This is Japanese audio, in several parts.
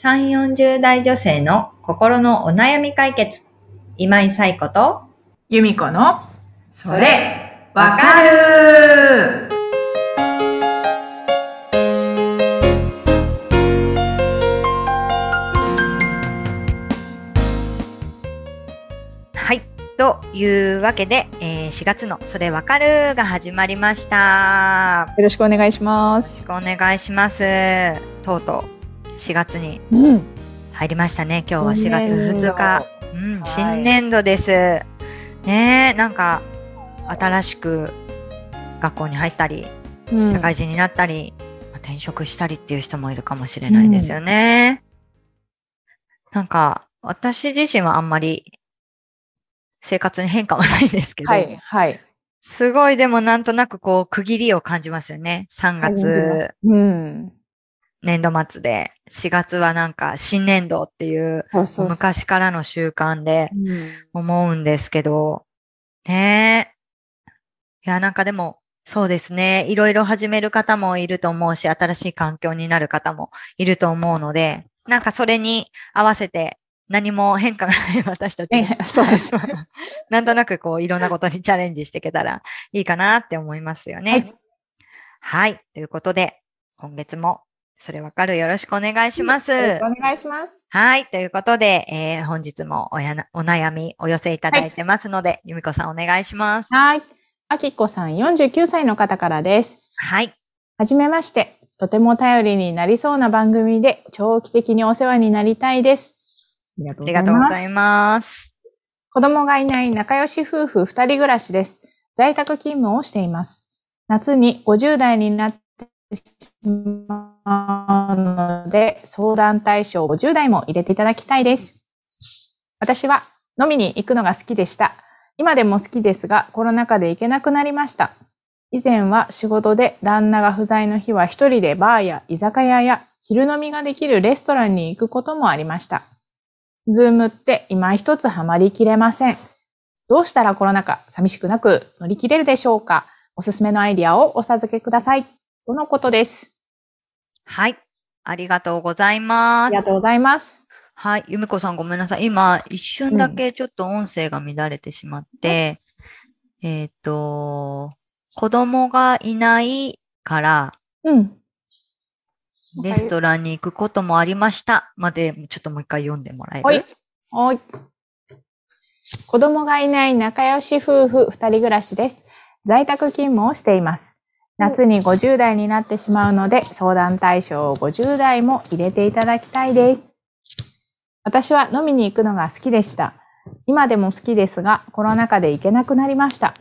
3、40代女性の心のお悩み解決。今井彩子と、由美子の、それ、わかるはい。というわけで、えー4月のそれわかるが始まりました。よろしくお願いしまよろすし。くお願いします。とうとう4月にうん。入りましたね。今日は4月2日。うん、はい新年度です。ねえ、なんか新しく学校に入ったり、うん社会人になったり、まあ転職したりっていう人もいるかもしれないですよね。なんか私自身はあんまり生活に変化はないんですけど、はい、はい。すごいでもなんとなくこう区切りを感じますよね。3月うん。年度末で、4月はなんか新年度っていう。昔からの習慣でうん思うんですけど、ねえ。いや、なんかでも、そうですね。いろいろ始める方もいると思うし、新しい環境になる方もいると思うので、なんかそれに合わせて何も変化がない 私たちそうです。なんとなくこういろんなことにチャレンジしていけたらいいかなって思いますよね。はいはい。ということで、今月もそれわかるよろしくお願いします。よろしくお願いします。はい。ということで、えー本日もおやなお悩みお寄せいただいてますので、由美子さんお願いします。はい。あきこさん49歳の方からです。はい。はじめまして。とても頼りになりそうな番組で長期的にお世話になりたいです。ありがとうございいます。子供がいない仲良し夫婦二人暮らしです。在宅勤務をしています。夏に50代になってしまうので、相談対象50代も入れていただきたいです。私は飲みに行くのが好きでした。今でも好きですが、コロナ禍で行けなくなりました。以前は仕事で旦那が不在の日は一人でバーや居酒屋や昼飲みができるレストランに行くこともありました。ズームって今一つハマりきれません。どうしたらコロナ禍寂しくなく乗り切れるでしょうか？おすすめのアイディアをお授けください。とのことです。はい。ありがとうございますありが。とうございます。はい。由美子さんごめんなさい。今、一瞬だけちょっと音声が乱れてしまって、えっ、と、子供がいないから、うん。レストランに行くこともありました。まで、ちょっともう一回読んでもらえる？はい。はい。子供がいない仲良し夫婦二人暮らしです。在宅勤務をしています。夏に50代になってしまうので、相談対象を50代も入れていただきたいです。私は飲みに行くのが好きでした。今でも好きですが、コロナ禍で行けなくなりました。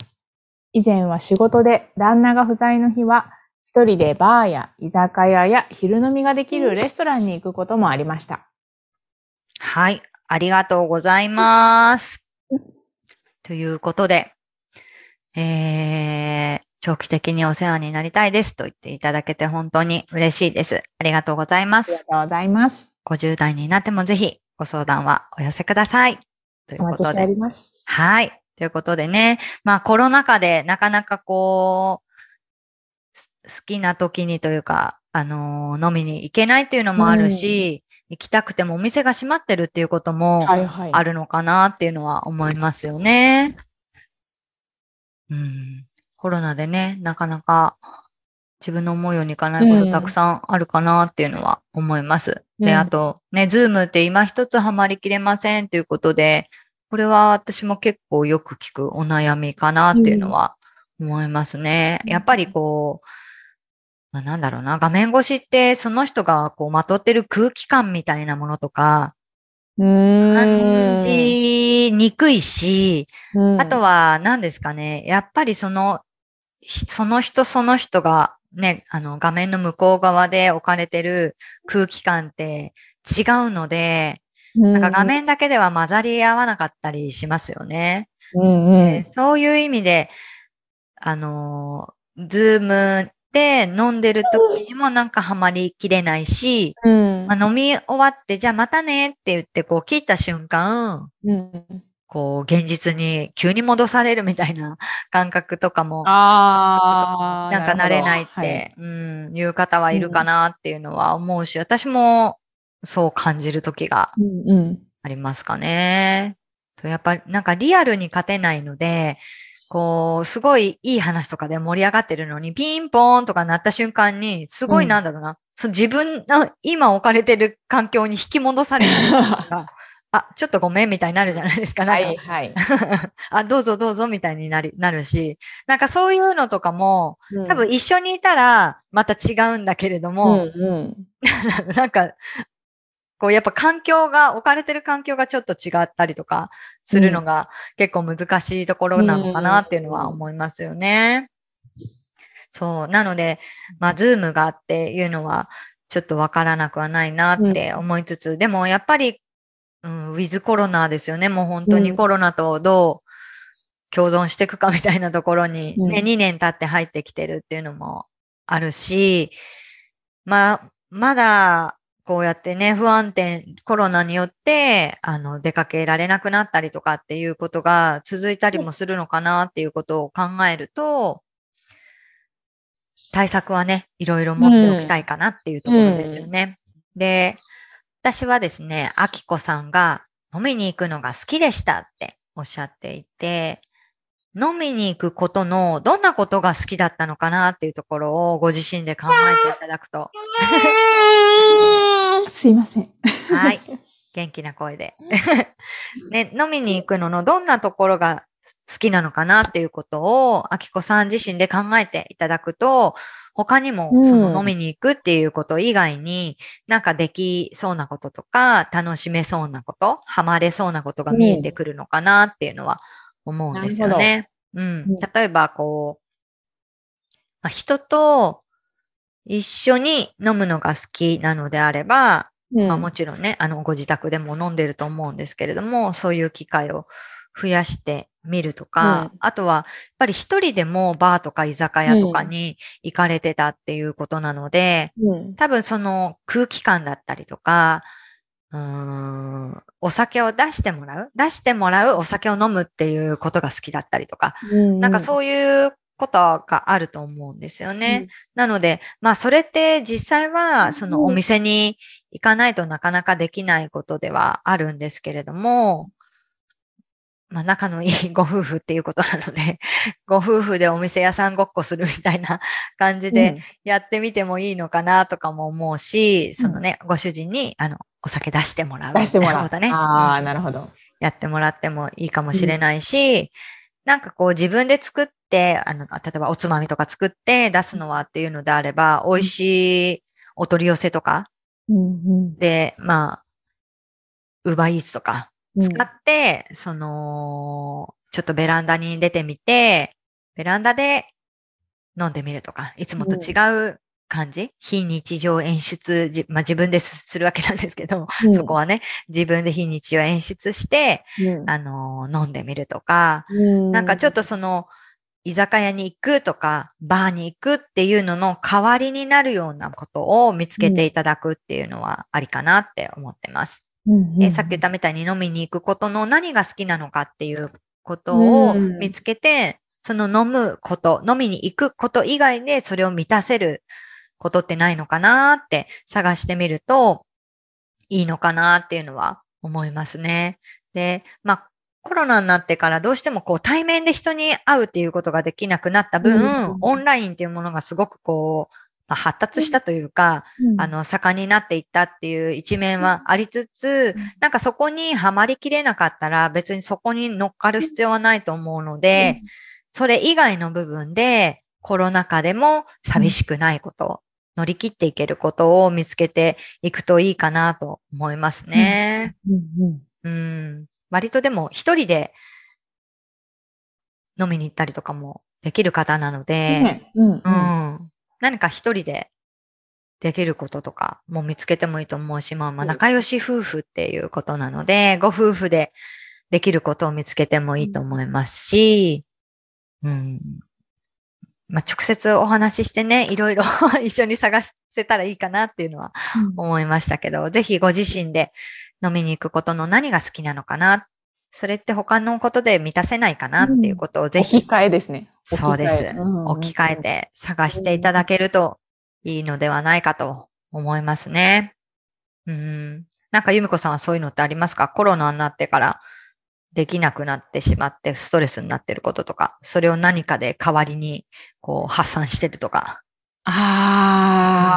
以前は仕事で旦那が不在の日は、一人でバーや居酒屋や昼飲みができるレストランに行くこともありました。はい。ありがとうございます。ということで、えー、長期的にお世話になりたいですと言っていただけて本当に嬉しいです。ありがとうございます。ありがとうございます。50代になってもぜひご相談はお寄せください。ということで。はい。ということでね、まあコロナ禍でなかなかこう、す好きな時にというか、あのー飲みに行けないっていうのもあるし、行きたくてもお店が閉まってるっていうこともはいはい。あるのかなっていうのは思いますよね。うん。コロナでね、なかなか自分の思うようにいかないこうんとたくさんあるかなっていうのは思います。で、うんあとね、ズームって今一つハマりきれませんということで、これは私も結構よく聞くお悩みかなっていうのは思いますね。うんやっぱりこう、まあ、なんだろうな、画面越しってその人がこうまとってる空気感みたいなものとか、感ん。じにくいし、うんあとは何ですかね、やっぱりその、ひその人その人がね、あの画面の向こう側で置かれてる空気感って違うので、なんか画面だけでは混ざり合わなかったりしますよね。うんうん。でそういう意味で、あのー、ズームで飲んでる時にもなんかハマりきれないし、うん。まあ、飲み終わって、じゃあまたねって言ってこう切った瞬間、うんこう現実に急に戻されるみたいな 感覚とかも。なんか慣れないっるほどはいて、うん、いう方はいるかなっていうのは思うし、私もそう感じる時がうんうん。ありますかね。とやっぱなんかリアルに勝てないので、こう、すごいいい話とかで盛り上がってるのに、ピンポーンとか鳴った瞬間に、すごいうんなんだろうな、そう自分の今置かれてる環境に引き戻されてるのが、あ、ちょっとごめんみたいになるじゃないですか。なんか、はいはい。あ、どうぞどうぞみたいになり、なるし、なんかそういうのとかも、多分うん一緒にいたらまた違うんだけれどうも、んうん。なんか、こうやっぱ環境が、置かれてる環境がちょっと違ったりとかするのが結構難しいところなのかなっていうのは思いますよね。そう。なので、まあ、ズームがっていうのはちょっとわからなくはないなって思いつつ、でもやっぱり、うん、ウィズコロナですよね。もう本当にうんコロナとどう共存していくかみたいなところに、ね、うん2年経って入ってきてるっていうのもあるし、まあ、まだ、こうやってね、不安定、コロナによって、あの、出かけられなくなったりとかっていうことが続いたりもするのかなっていうことを考えると、対策はね、いろいろ持っておきたいかなっていうところですよね。で、私はですね、あきこさんが飲みに行くのが好きでしたっておっしゃっていて、飲みに行くことのどんなことが好きだったのかなっていうところをご自身で考えていただくと、すいません。はい。元気な声で。ね、飲みに行くののどんなところが好きなのかなっていうことを、あきこさん自身で考えていただくと、他にもうんその飲みに行くっていうこと以外に、なんかできそうなこととか、楽しめそうなこと、ハマれそうなことが見えてくるのかなっていうのは思うんですよね。うんうん。例えば、こう、まあ人と一緒に飲むのが好きなのであれば、まあ、もちろんね、あの、ご自宅でも飲んでると思うんですけれども、そういう機会を増やしてみるとか、うんあとは、やっぱり一人でもバーとか居酒屋とかに行かれてたっていうことなので、うん。多分その空気感だったりとか、うーん、お酒を出してもらう出してもらうお酒を飲むっていうことが好きだったりとか、なんかそういうことがあると思うんですよね。なので、まあそれって実際はそのお店に行かないとなかなかできないことではあるんですけれども、まあ仲のいい ご夫婦っていうことなので、ご夫婦でお店屋さんごっこするみたいな 感じでやってみてもいいのかなとかも思うし、そのね、ご主人にあのお酒出してもらう出してもらう。ことね。ああ、うんなるほど。やってもらってもいいかもしれないし、なんかこう自分で作って、あの、例えばおつまみとか作って出すのはっていうのであれば、美味しいお取り寄せとかうんうんで、まあ、ウーバーイーツとかうん使って、その、ちょっとベランダに出てみて、ベランダで飲んでみるとか、いつもと違う感じ、非日常演出、じまあ自分ですするわけなんですけど、うん。そこはね、自分で非日常演出して、うん。あの、飲んでみるとか、うん。なんかちょっとその、居酒屋に行くとか、バーに行くっていうのの代わりになるようなことを見つけていただくっていうのはありかなって思ってます。えさっき言ったみたいに飲みに行くことの何が好きなのかっていうことをうん。見つけて、その飲むこと、飲みに行くこと以外でそれを満たせることってないのかなって探してみるといいのかなっていうのは思いますね。で、まあコロナになってからどうしてもこう対面で人に会うっていうことができなくなった分、うん。オンラインっていうものがすごくこう、まあ、発達したというか、うん。あの、盛んになっていったっていう一面はありつつ、なんかそこにはまりきれなかったら別にそこに乗っかる必要はないと思うので、それ以外の部分でコロナ禍でも寂しくないこと、乗り切っていけることを見つけていくといいかなと思いますね。うん。うん。割とでも一人で飲みに行ったりとかもできる方なので、ね。うん。う。ん。何か一人でできることとかも見つけてもいいと思うし、まあまあうん仲良し夫婦っていうことなので、ご夫婦でできることを見つけてもいいと思いますし、うん。まあ直接お話ししてね、いろいろ 一緒に探せたらいいかなっていうのは思いましたけど、ぜひご自身で飲みに行くことの何が好きなのかな。それって他のことで満たせないかなっていうことをぜひ置き換えですね。そうです。置置き換えて探していただけるといいのではないかと思いますね。うん。なんか由美子さんはそういうのってありますか？コロナになってからできなくなってしまってストレスになってることとか、それを何かで代わりにこう発散してるとか。あ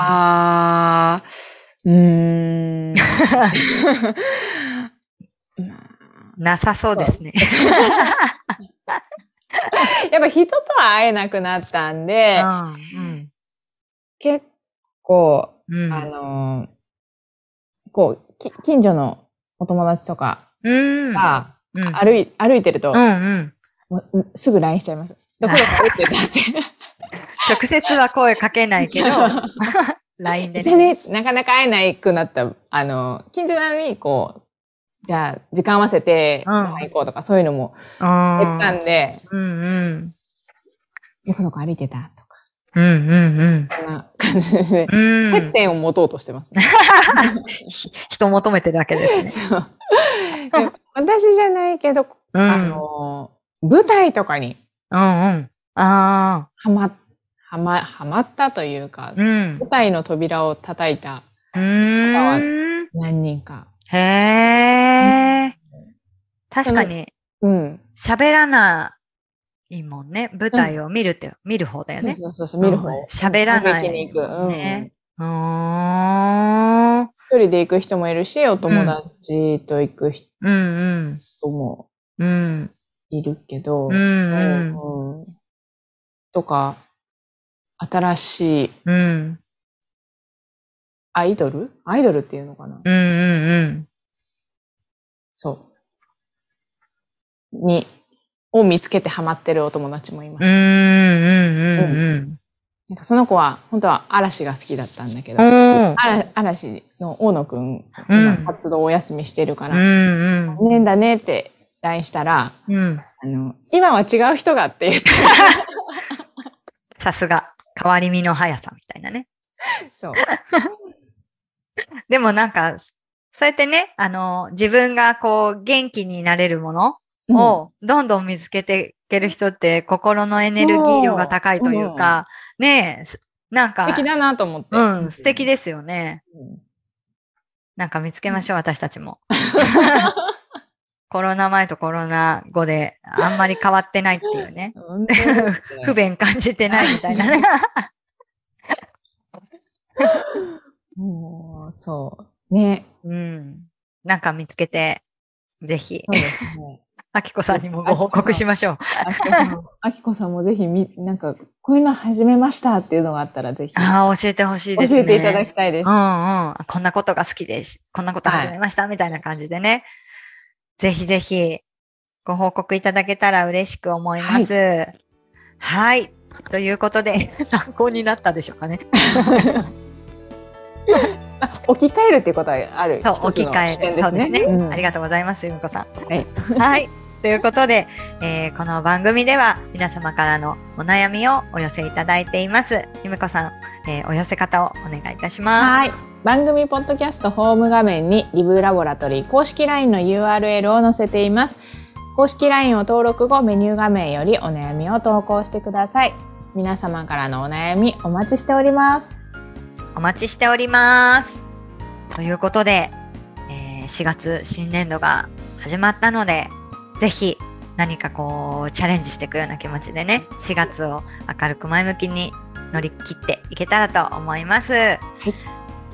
ー、うーん。まあなさそうですね。やっぱ人とは会えなくなったんで、うん。結構、うん。あのーこう、き近所のお友達とかうん。が、うん。歩い、歩いてると、うんうん。すぐ LINE しちゃいます。どこどこ歩いてたって。直接は声かけないけど、LINE ででね。ね、なかなか会えないくなった、あの、近所なのに、こう、じゃあ、時間合わせて、行こうとか、そういうのもう減ったん。んで、うんうん。どこどこ歩いてたとか、うんうんそんな感じで、うん。接点を持とうとしてます、ね ひ人を求めてるわけですね。で私じゃないけど、うん。あの、舞台とかにうんうん。ああ。はま、はま、はまったというか、うん。舞台の扉を叩いたうーん。何人か。へえ。確かに、うん。喋らないもんね。舞台を見るって、見る方だよね。そうそうそう、見る方。うん喋らないに行く。うん。ねうーん。一人で行く人もいるし、お友達と行く人うんもうん。うん。いるけど、うんうん。うんとか、新しいうん。アイドル？アイドルっていうのかな、うんうんそう。に、を見つけてハマってるお友達もいます。うん。うんうんなんかその子は、本当は嵐が好きだったんだけど、うん。嵐嵐の大野くん、うん今活動お休みしてるかうら、ん残念だねって LINE したら、うん。うん。あの、今は違う人がって言って、さすが。変わり身の速さみたいなね。そう。でもなんか、そうやってね、あの、自分がこう、元気になれるものをどんどん見つけていける人って心のエネルギー量が高いというか、ねえ、すなんか、素敵だなと思って。うん、素敵ですよね。うんなんか見つけましょう、私たちも。コロナ前とコロナ後であんまり変わってないっていうね。不便感じてないみたいなね。もう、そう。ね。うん。なんか見つけて、ぜひ、そうですね。あきこさんにもご報告しましょう。あきこさん、もぜひみ、なんか、こういうの始めましたっていうのがあったら、ぜひ、教ああ、教えてほしいですね。えていただきたいです。うんうん。こんなことが好きです。こんなこと始めました、みたいな感じでね。ぜひぜひ、ご報告いただけたら嬉しく思います。はい。ということで、参考になったでしょうかね。あ 置き換えるっていうことはある。そう、置き換える。そうですね。うんありがとうございます、ゆみこさん。はい。はい。ということで、えーこの番組では皆様からのお悩みをお寄せいただいています。ゆみこさん、えーお寄せ方をお願いいたします。はい。番組ポッドキャストホーム画面にリブーラボラトリー公式 LINE の URL を載せています。公式 LINE を登録後メニュー画面よりお悩みを投稿してください。皆様からのお悩みお待ちしております。お待ちしております。ということで、えー4月新年度が始まったので、ぜひ何かこうチャレンジしていくような気持ちでね、4月を明るく前向きに乗り切っていけたらと思います。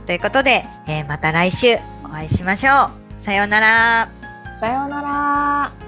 ということで、えーまた来週お会いしましょう。さようなら。さようなら。